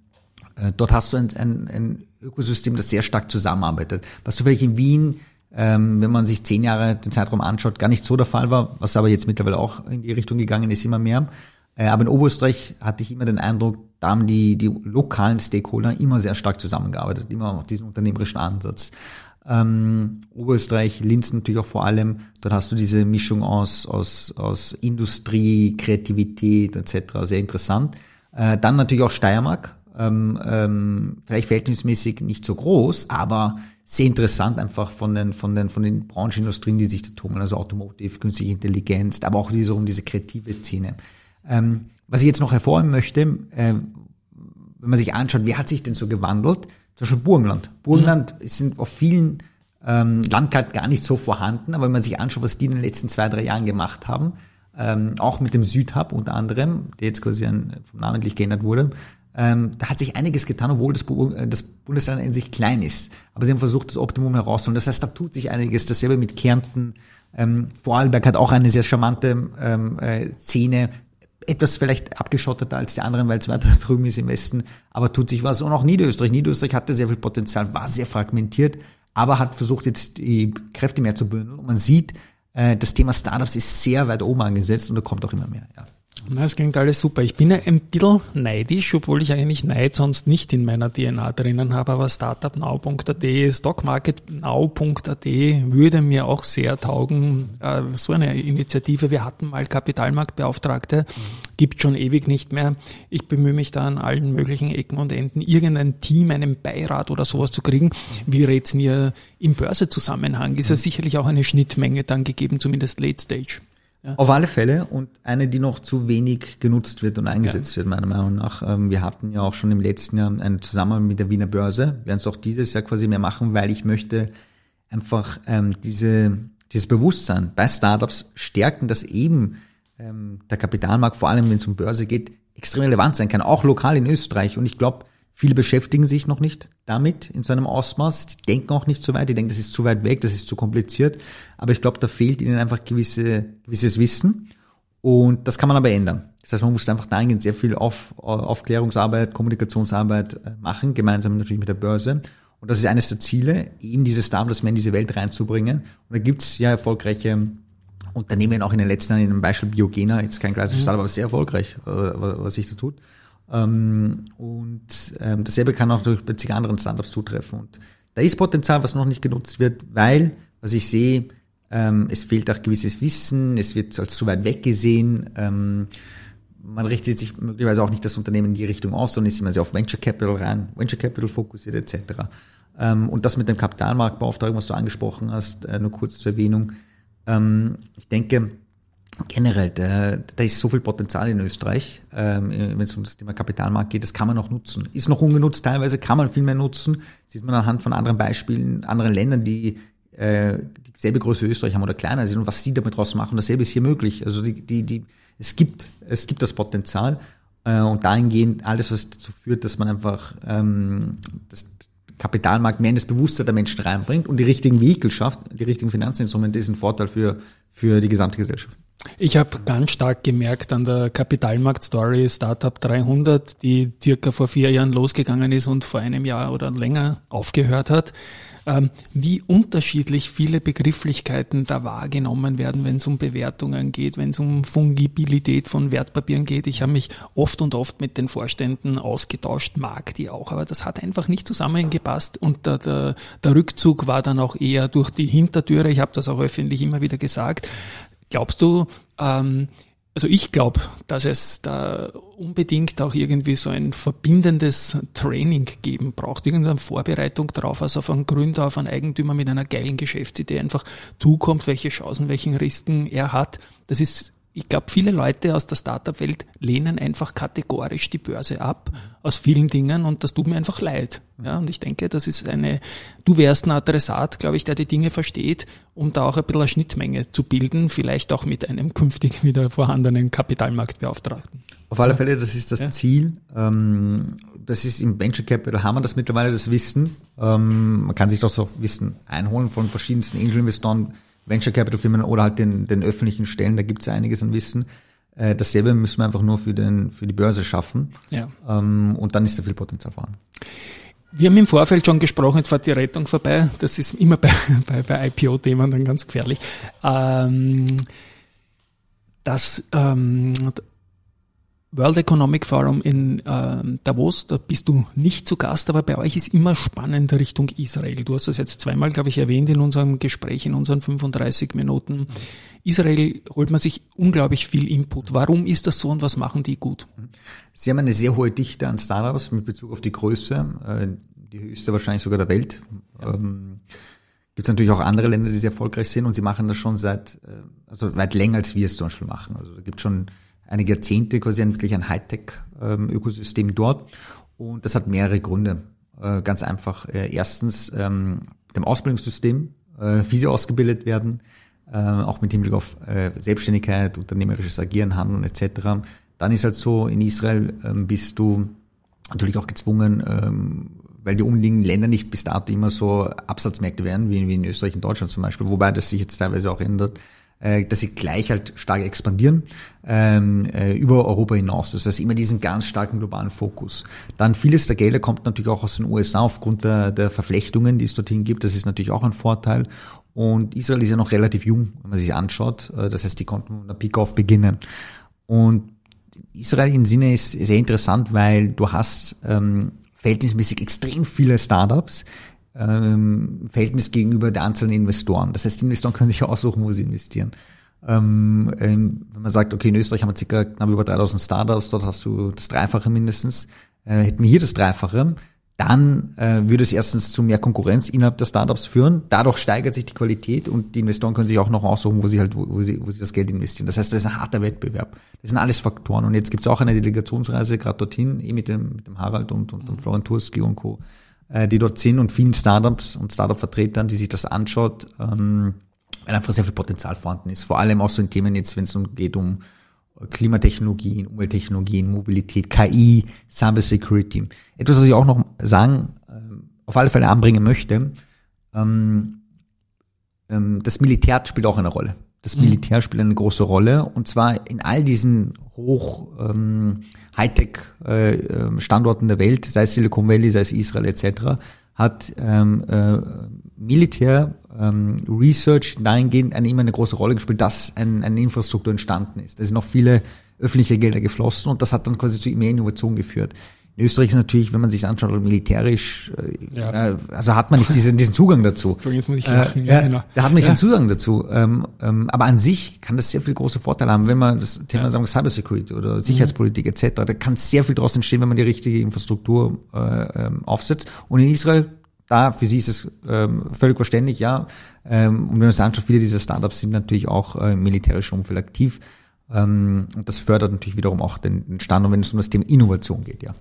äh, dort hast du ein, ein, ein Ökosystem, das sehr stark zusammenarbeitet. Was du vielleicht in Wien, ähm, wenn man sich zehn Jahre den Zeitraum anschaut, gar nicht so der Fall war, was aber jetzt mittlerweile auch in die Richtung gegangen ist, immer mehr. Äh, aber in Oberösterreich hatte ich immer den Eindruck, da haben die, die lokalen Stakeholder immer sehr stark zusammengearbeitet, immer auf diesen unternehmerischen Ansatz. Ähm, Oberösterreich, Linz natürlich auch vor allem, dort hast du diese Mischung aus, aus, aus Industrie, Kreativität etc. Sehr interessant. Äh, dann natürlich auch Steiermark, ähm, ähm, vielleicht verhältnismäßig nicht so groß, aber sehr interessant einfach von den, von den, von den Branchenindustrien, die sich da tummeln, also Automotive, künstliche Intelligenz, aber auch diese, um diese kreative Szene. Ähm, was ich jetzt noch hervorheben möchte, äh, wenn man sich anschaut, wer hat sich denn so gewandelt? Zum Beispiel Burgenland. Burgenland mhm. sind auf vielen ähm, Landkarten gar nicht so vorhanden, aber wenn man sich anschaut, was die in den letzten zwei, drei Jahren gemacht haben, ähm, auch mit dem Südhub unter anderem, der jetzt quasi ein, namentlich geändert wurde, ähm, da hat sich einiges getan, obwohl das, äh, das Bundesland in sich klein ist. Aber sie haben versucht, das Optimum herauszuholen. Das heißt, da tut sich einiges. Dasselbe mit Kärnten. Ähm, Vorarlberg hat auch eine sehr charmante ähm, äh, Szene, etwas vielleicht abgeschotteter als die anderen, weil es weiter (laughs) drüben ist im Westen, aber tut sich was. Und auch Niederösterreich. Niederösterreich hatte sehr viel Potenzial, war sehr fragmentiert, aber hat versucht, jetzt die Kräfte mehr zu bündeln. Und man sieht, äh, das Thema Startups ist sehr weit oben angesetzt und da kommt auch immer mehr. Ja. Na, das klingt alles super. Ich bin ja ein bisschen neidisch, obwohl ich eigentlich Neid sonst nicht in meiner DNA drinnen habe, aber startupnow.at, stockmarketnow.at würde mir auch sehr taugen. Äh, so eine Initiative. Wir hatten mal Kapitalmarktbeauftragte, gibt schon ewig nicht mehr. Ich bemühe mich da an allen möglichen Ecken und Enden, irgendein Team, einen Beirat oder sowas zu kriegen. Wie rät's ihr im Börsezusammenhang? Ist ja sicherlich auch eine Schnittmenge dann gegeben, zumindest Late Stage. Ja. Auf alle Fälle und eine, die noch zu wenig genutzt wird und eingesetzt ja. wird, meiner Meinung nach. Ähm, wir hatten ja auch schon im letzten Jahr einen Zusammenhang mit der Wiener Börse. Wir werden es auch dieses Jahr quasi mehr machen, weil ich möchte einfach ähm, diese, dieses Bewusstsein bei Startups stärken, dass eben ähm, der Kapitalmarkt, vor allem wenn es um Börse geht, extrem relevant sein kann, auch lokal in Österreich. Und ich glaube, Viele beschäftigen sich noch nicht damit in so einem Ausmaß. Die denken auch nicht so weit. Die denken, das ist zu weit weg, das ist zu kompliziert. Aber ich glaube, da fehlt ihnen einfach gewisse, gewisses Wissen. Und das kann man aber ändern. Das heißt, man muss einfach dahingehend sehr viel Auf, Aufklärungsarbeit, Kommunikationsarbeit äh, machen, gemeinsam natürlich mit der Börse. Und das ist eines der Ziele, eben dieses Startups mehr in diese Welt reinzubringen. Und da gibt's ja erfolgreiche Unternehmen, auch in den letzten Jahren, in einem Beispiel Biogena, jetzt kein klassisches mhm. Startup, aber sehr erfolgreich, äh, was sich da tut. Ähm, und ähm, dasselbe kann auch durch zig anderen Startups zutreffen. Und da ist Potenzial, was noch nicht genutzt wird, weil, was ich sehe, ähm, es fehlt auch gewisses Wissen, es wird als zu weit weg gesehen. Ähm, man richtet sich möglicherweise auch nicht das Unternehmen in die Richtung aus, sondern ist immer sehr auf Venture Capital rein, Venture Capital fokussiert etc. Und das mit dem Kapitalmarktbeauftragten, was du angesprochen hast, äh, nur kurz zur Erwähnung. Ähm, ich denke, generell, da, da ist so viel Potenzial in Österreich, ähm, wenn es um das Thema Kapitalmarkt geht, das kann man noch nutzen. Ist noch ungenutzt teilweise, kann man viel mehr nutzen. Sieht man anhand von anderen Beispielen, anderen Ländern, die äh, dieselbe Größe Österreich haben oder kleiner sind und was sie damit draus machen. Dasselbe ist hier möglich. Also die, die, die, es gibt, es gibt das Potenzial äh, und dahingehend alles, was dazu führt, dass man einfach ähm, das Kapitalmarkt mehr in das Bewusstsein der Menschen reinbringt und die richtigen Vehikel schafft, die richtigen Finanzinstrumente, ist ein Vorteil für, für die gesamte Gesellschaft. Ich habe ganz stark gemerkt an der Kapitalmarkt-Story Startup 300, die circa vor vier Jahren losgegangen ist und vor einem Jahr oder länger aufgehört hat, wie unterschiedlich viele Begrifflichkeiten da wahrgenommen werden, wenn es um Bewertungen geht, wenn es um Fungibilität von Wertpapieren geht. Ich habe mich oft und oft mit den Vorständen ausgetauscht, mag die auch, aber das hat einfach nicht zusammengepasst und der, der, der Rückzug war dann auch eher durch die Hintertüre. Ich habe das auch öffentlich immer wieder gesagt. Glaubst du, ähm, also ich glaube, dass es da unbedingt auch irgendwie so ein verbindendes Training geben braucht, irgendeine Vorbereitung darauf, also auf einen Gründer, auf einen Eigentümer mit einer geilen Geschäftsidee einfach zukommt, welche Chancen, welchen Risiken er hat. Das ist ich glaube, viele Leute aus der Startup-Welt lehnen einfach kategorisch die Börse ab aus vielen Dingen und das tut mir einfach leid. Ja, und ich denke, das ist eine, du wärst ein Adressat, glaube ich, der die Dinge versteht, um da auch ein bisschen eine Schnittmenge zu bilden, vielleicht auch mit einem künftig (laughs) wieder vorhandenen Kapitalmarktbeauftragten. Auf alle Fälle, das ist das ja. Ziel. Ähm, das ist im Venture Capital haben wir das mittlerweile, das Wissen. Ähm, man kann sich das auch Wissen einholen von verschiedensten Angel-Investoren, Venture Capital Firmen oder halt den, den öffentlichen Stellen, da gibt es einiges an Wissen. Äh, dasselbe müssen wir einfach nur für, den, für die Börse schaffen. Ja. Ähm, und dann ist da viel Potenzial vorhanden. Wir haben im Vorfeld schon gesprochen, jetzt fährt die Rettung vorbei. Das ist immer (laughs) bei, bei, bei IPO-Themen dann ganz gefährlich. Ähm, dass ähm, World Economic Forum in äh, Davos, da bist du nicht zu Gast, aber bei euch ist immer spannend Richtung Israel. Du hast das jetzt zweimal, glaube ich, erwähnt in unserem Gespräch, in unseren 35 Minuten. Israel holt man sich unglaublich viel Input. Warum ist das so und was machen die gut? Sie haben eine sehr hohe Dichte an Startups mit Bezug auf die Größe, äh, die höchste wahrscheinlich sogar der Welt. Ja. Ähm, Gibt es natürlich auch andere Länder, die sehr erfolgreich sind und sie machen das schon seit, äh, also weit länger als wir es zum Beispiel machen. Also da gibt schon einige Jahrzehnte quasi ein, wirklich ein Hightech-Ökosystem dort. Und das hat mehrere Gründe. Äh, ganz einfach. Äh, erstens ähm, dem Ausbildungssystem, äh, wie sie ausgebildet werden, auch mit Hinblick auf Selbstständigkeit, unternehmerisches Agieren, Handeln etc. Dann ist halt so, in Israel ähm, bist du natürlich auch gezwungen, ähm, weil die umliegenden Länder nicht bis dato immer so Absatzmärkte werden, wie in Österreich und Deutschland zum Beispiel, wobei das sich jetzt teilweise auch ändert, äh, dass sie gleich halt stark expandieren ähm, äh, über Europa hinaus. Das heißt immer diesen ganz starken globalen Fokus. Dann vieles der Gelder kommt natürlich auch aus den USA aufgrund der, der Verflechtungen, die es dorthin gibt. Das ist natürlich auch ein Vorteil. Und Israel ist ja noch relativ jung, wenn man sich anschaut. Äh, das heißt, die konnten mit einer auf beginnen. Und Israel im Sinne ist sehr interessant, weil du hast ähm, verhältnismäßig extrem viele Startups, ähm, Verhältnis gegenüber der Anzahl der Investoren. Das heißt, die Investoren können sich aussuchen, wo sie investieren. Ähm, ähm, wenn man sagt, okay, in Österreich haben wir circa knapp über 3000 Startups, dort hast du das Dreifache mindestens, äh, hätten wir hier das Dreifache, dann äh, würde es erstens zu mehr Konkurrenz innerhalb der Startups führen. Dadurch steigert sich die Qualität und die Investoren können sich auch noch aussuchen, wo sie halt, wo, wo, sie, wo sie das Geld investieren. Das heißt, das ist ein harter Wettbewerb. Das sind alles Faktoren. Und jetzt gibt es auch eine Delegationsreise gerade dorthin, eh mit dem, mit dem Harald und, und, und Florian Turski und Co äh, die dort sind und vielen Startups und Startup-Vertretern, die sich das anschaut, ähm, weil einfach sehr viel Potenzial vorhanden ist. Vor allem auch so in Themen jetzt, wenn es um geht um Klimatechnologien, Umwelttechnologien, Mobilität, KI, Cybersecurity. Etwas, was ich auch noch sagen, äh, auf alle Fälle anbringen möchte, ähm, ähm, das Militär spielt auch eine Rolle. Das mhm. Militär spielt eine große Rolle und zwar in all diesen hoch ähm, Hightech-Standorten äh, der Welt, sei es Silicon Valley, sei es Israel etc., hat ähm, äh, Militär ähm, Research dahingehend eine, immer eine große Rolle gespielt, dass ein, eine Infrastruktur entstanden ist. Da sind noch viele öffentliche Gelder geflossen und das hat dann quasi zu mehr Innovation geführt. In Österreich ist natürlich, wenn man sich anschaut, militärisch, äh, ja. äh, also hat man nicht diesen, diesen Zugang dazu. (laughs) Jetzt muss ich lachen. Äh, ja, genau. Da hat man nicht ja. den Zugang dazu. Ähm, ähm, aber an sich kann das sehr viel große Vorteile haben, wenn man das Thema ja. sagen Cybersecurity oder Sicherheitspolitik mhm. etc., da kann sehr viel daraus entstehen, wenn man die richtige Infrastruktur äh, ähm, aufsetzt. Und in Israel, da für sie ist es ähm, völlig verständlich, ja. Ähm, und wenn man sich anschaut, viele dieser Startups sind natürlich auch äh, im militärischen Umfeld aktiv. Ähm, und das fördert natürlich wiederum auch den, den Standort, wenn es um das Thema Innovation geht, ja.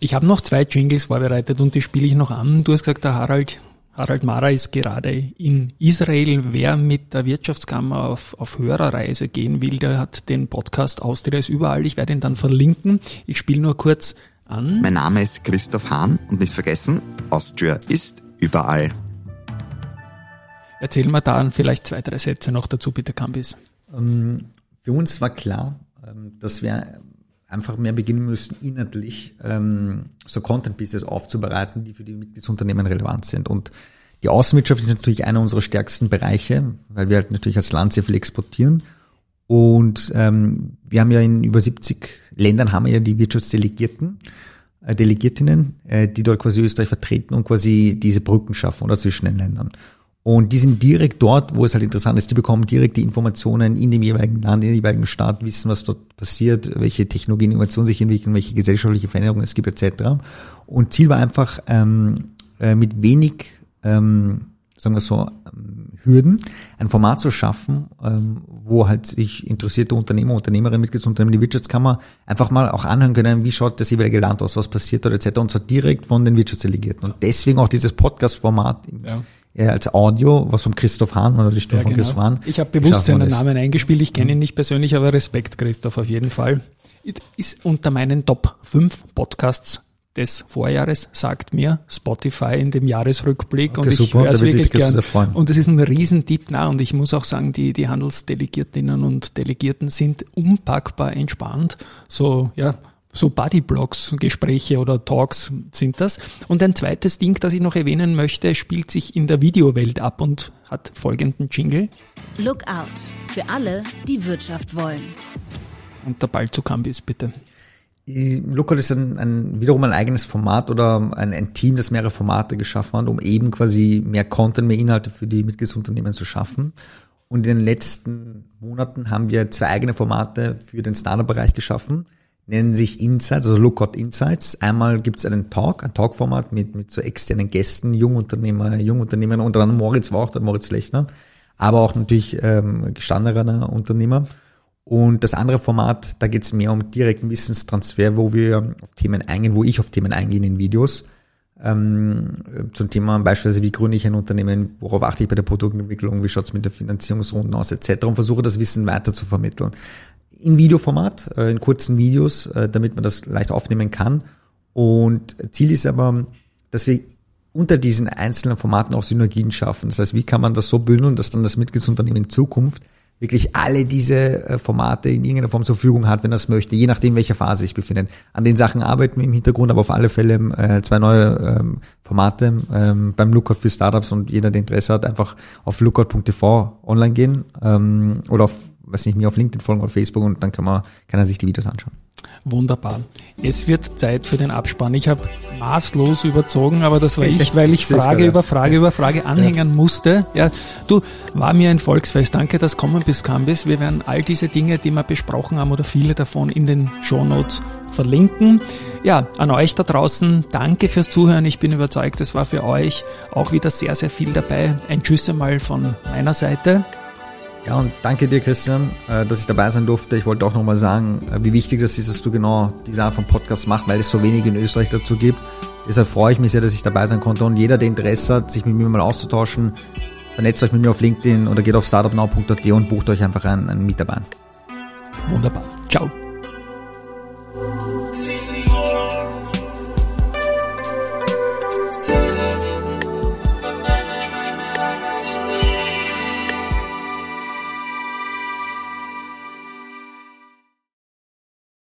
Ich habe noch zwei Jingles vorbereitet und die spiele ich noch an. Du hast gesagt, der Harald, Harald Mara ist gerade in Israel. Wer mit der Wirtschaftskammer auf, auf Hörerreise gehen will, der hat den Podcast Austria ist überall. Ich werde ihn dann verlinken. Ich spiele nur kurz an. Mein Name ist Christoph Hahn und nicht vergessen, Austria ist überall. Erzähl mal da vielleicht zwei, drei Sätze noch dazu, bitte, Campis. Ähm, für uns war klar, ähm, dass wir einfach mehr beginnen müssen, inhaltlich ähm, so Content-Pieces aufzubereiten, die für die Mitgliedsunternehmen relevant sind. Und die Außenwirtschaft ist natürlich einer unserer stärksten Bereiche, weil wir halt natürlich als Land sehr viel exportieren. Und ähm, wir haben ja in über 70 Ländern haben wir ja die Wirtschaftsdelegierten, äh, Delegiertinnen, äh, die dort quasi Österreich vertreten und quasi diese Brücken schaffen oder zwischen den Ländern. Und die sind direkt dort, wo es halt interessant ist, die bekommen direkt die Informationen in dem jeweiligen Land, in dem jeweiligen Staat, wissen, was dort passiert, welche Technologien, Innovationen sich entwickeln, welche gesellschaftliche Veränderungen es gibt, etc. Und Ziel war einfach, ähm, äh, mit wenig ähm, sagen wir so, ähm, Hürden, ein Format zu schaffen, ähm, wo halt sich interessierte Unternehmer, Unternehmerinnen, Mitgliedsunternehmen, die Wirtschaftskammer einfach mal auch anhören können, wie schaut das jeweilige Land aus, was passiert dort etc. Und zwar direkt von den Wirtschaftsdelegierten. Und deswegen auch dieses Podcast-Format ja. Äh, als Audio, was von Christoph Hahn oder die Stimme ja, von genau. Christoph Hahn. Ich habe bewusst seinen Namen eingespielt, ich kenne ihn nicht persönlich, aber Respekt, Christoph, auf jeden Fall. Ist unter meinen Top 5 Podcasts des Vorjahres, sagt mir Spotify in dem Jahresrückblick okay, und ich höre es wirklich gern. Und es ist ein Riesentipp, na, und ich muss auch sagen, die, die Handelsdelegiertinnen und Delegierten sind unpackbar entspannt. So, ja, so Bodyblocks, Gespräche oder Talks sind das. Und ein zweites Ding, das ich noch erwähnen möchte, spielt sich in der Videowelt ab und hat folgenden Jingle. Look out für alle, die Wirtschaft wollen. Und der Ball zu Cambis, bitte. Local ist ein, ein, wiederum ein eigenes Format oder ein, ein, Team, das mehrere Formate geschaffen hat, um eben quasi mehr Content, mehr Inhalte für die Mitgliedsunternehmen zu schaffen. Und in den letzten Monaten haben wir zwei eigene Formate für den Startup-Bereich geschaffen, nennen sich Insights, also Lookout Insights. Einmal gibt es einen Talk, ein Talk-Format mit, mit so externen Gästen, Jungunternehmer, Jungunternehmer, unter anderem Moritz auch der Moritz Lechner, aber auch natürlich ähm, gestandener Unternehmer. Und das andere Format, da geht es mehr um direkten Wissenstransfer, wo wir auf Themen eingehen, wo ich auf Themen eingehe in Videos. Ähm, zum Thema beispielsweise, wie gründe ich ein Unternehmen, worauf achte ich bei der Produktentwicklung, wie schaut's mit der Finanzierungsrunden aus, etc. und versuche das Wissen weiter zu vermitteln. In Videoformat, äh, in kurzen Videos, äh, damit man das leicht aufnehmen kann. Und Ziel ist aber, dass wir unter diesen einzelnen Formaten auch Synergien schaffen. Das heißt, wie kann man das so bündeln, dass dann das Mitgliedsunternehmen in Zukunft wirklich alle diese äh, Formate in irgendeiner Form zur Verfügung hat, wenn er es möchte, je nachdem, welcher Phase sich befindet. An den Sachen arbeiten wir im Hintergrund, aber auf alle Fälle äh, zwei neue ähm, Formate ähm, beim Lookout für Startups und jeder, der Interesse hat, einfach auf lookout.tv online gehen ähm, oder auf, weiß nicht, mir auf LinkedIn folgen oder Facebook und dann kann man, kann er sich die Videos anschauen. Wunderbar. Es wird Zeit für den Abspann. Ich habe maßlos überzogen, aber das war ich, weil ich Frage über Frage über Frage anhängen ja. musste. Ja, du, war mir ein Volksfest. Danke, dass kommen bis kam bis. Wir werden all diese Dinge, die wir besprochen haben oder viele davon in den Shownotes verlinken. Ja, an euch da draußen, danke fürs Zuhören. Ich bin überzeugt, es war für euch auch wieder sehr, sehr viel dabei. Ein Tschüss einmal von meiner Seite. Ja, und danke dir, Christian, äh, dass ich dabei sein durfte. Ich wollte auch nochmal sagen, äh, wie wichtig das ist, dass du genau diese Art von Podcast machst, weil es so wenig in Österreich dazu gibt. Deshalb freue ich mich sehr, dass ich dabei sein konnte. Und jeder, der Interesse hat, sich mit mir mal auszutauschen, vernetzt euch mit mir auf LinkedIn oder geht auf startupnow.at und bucht euch einfach einen, einen Mitarbeiter. Wunderbar. Ciao.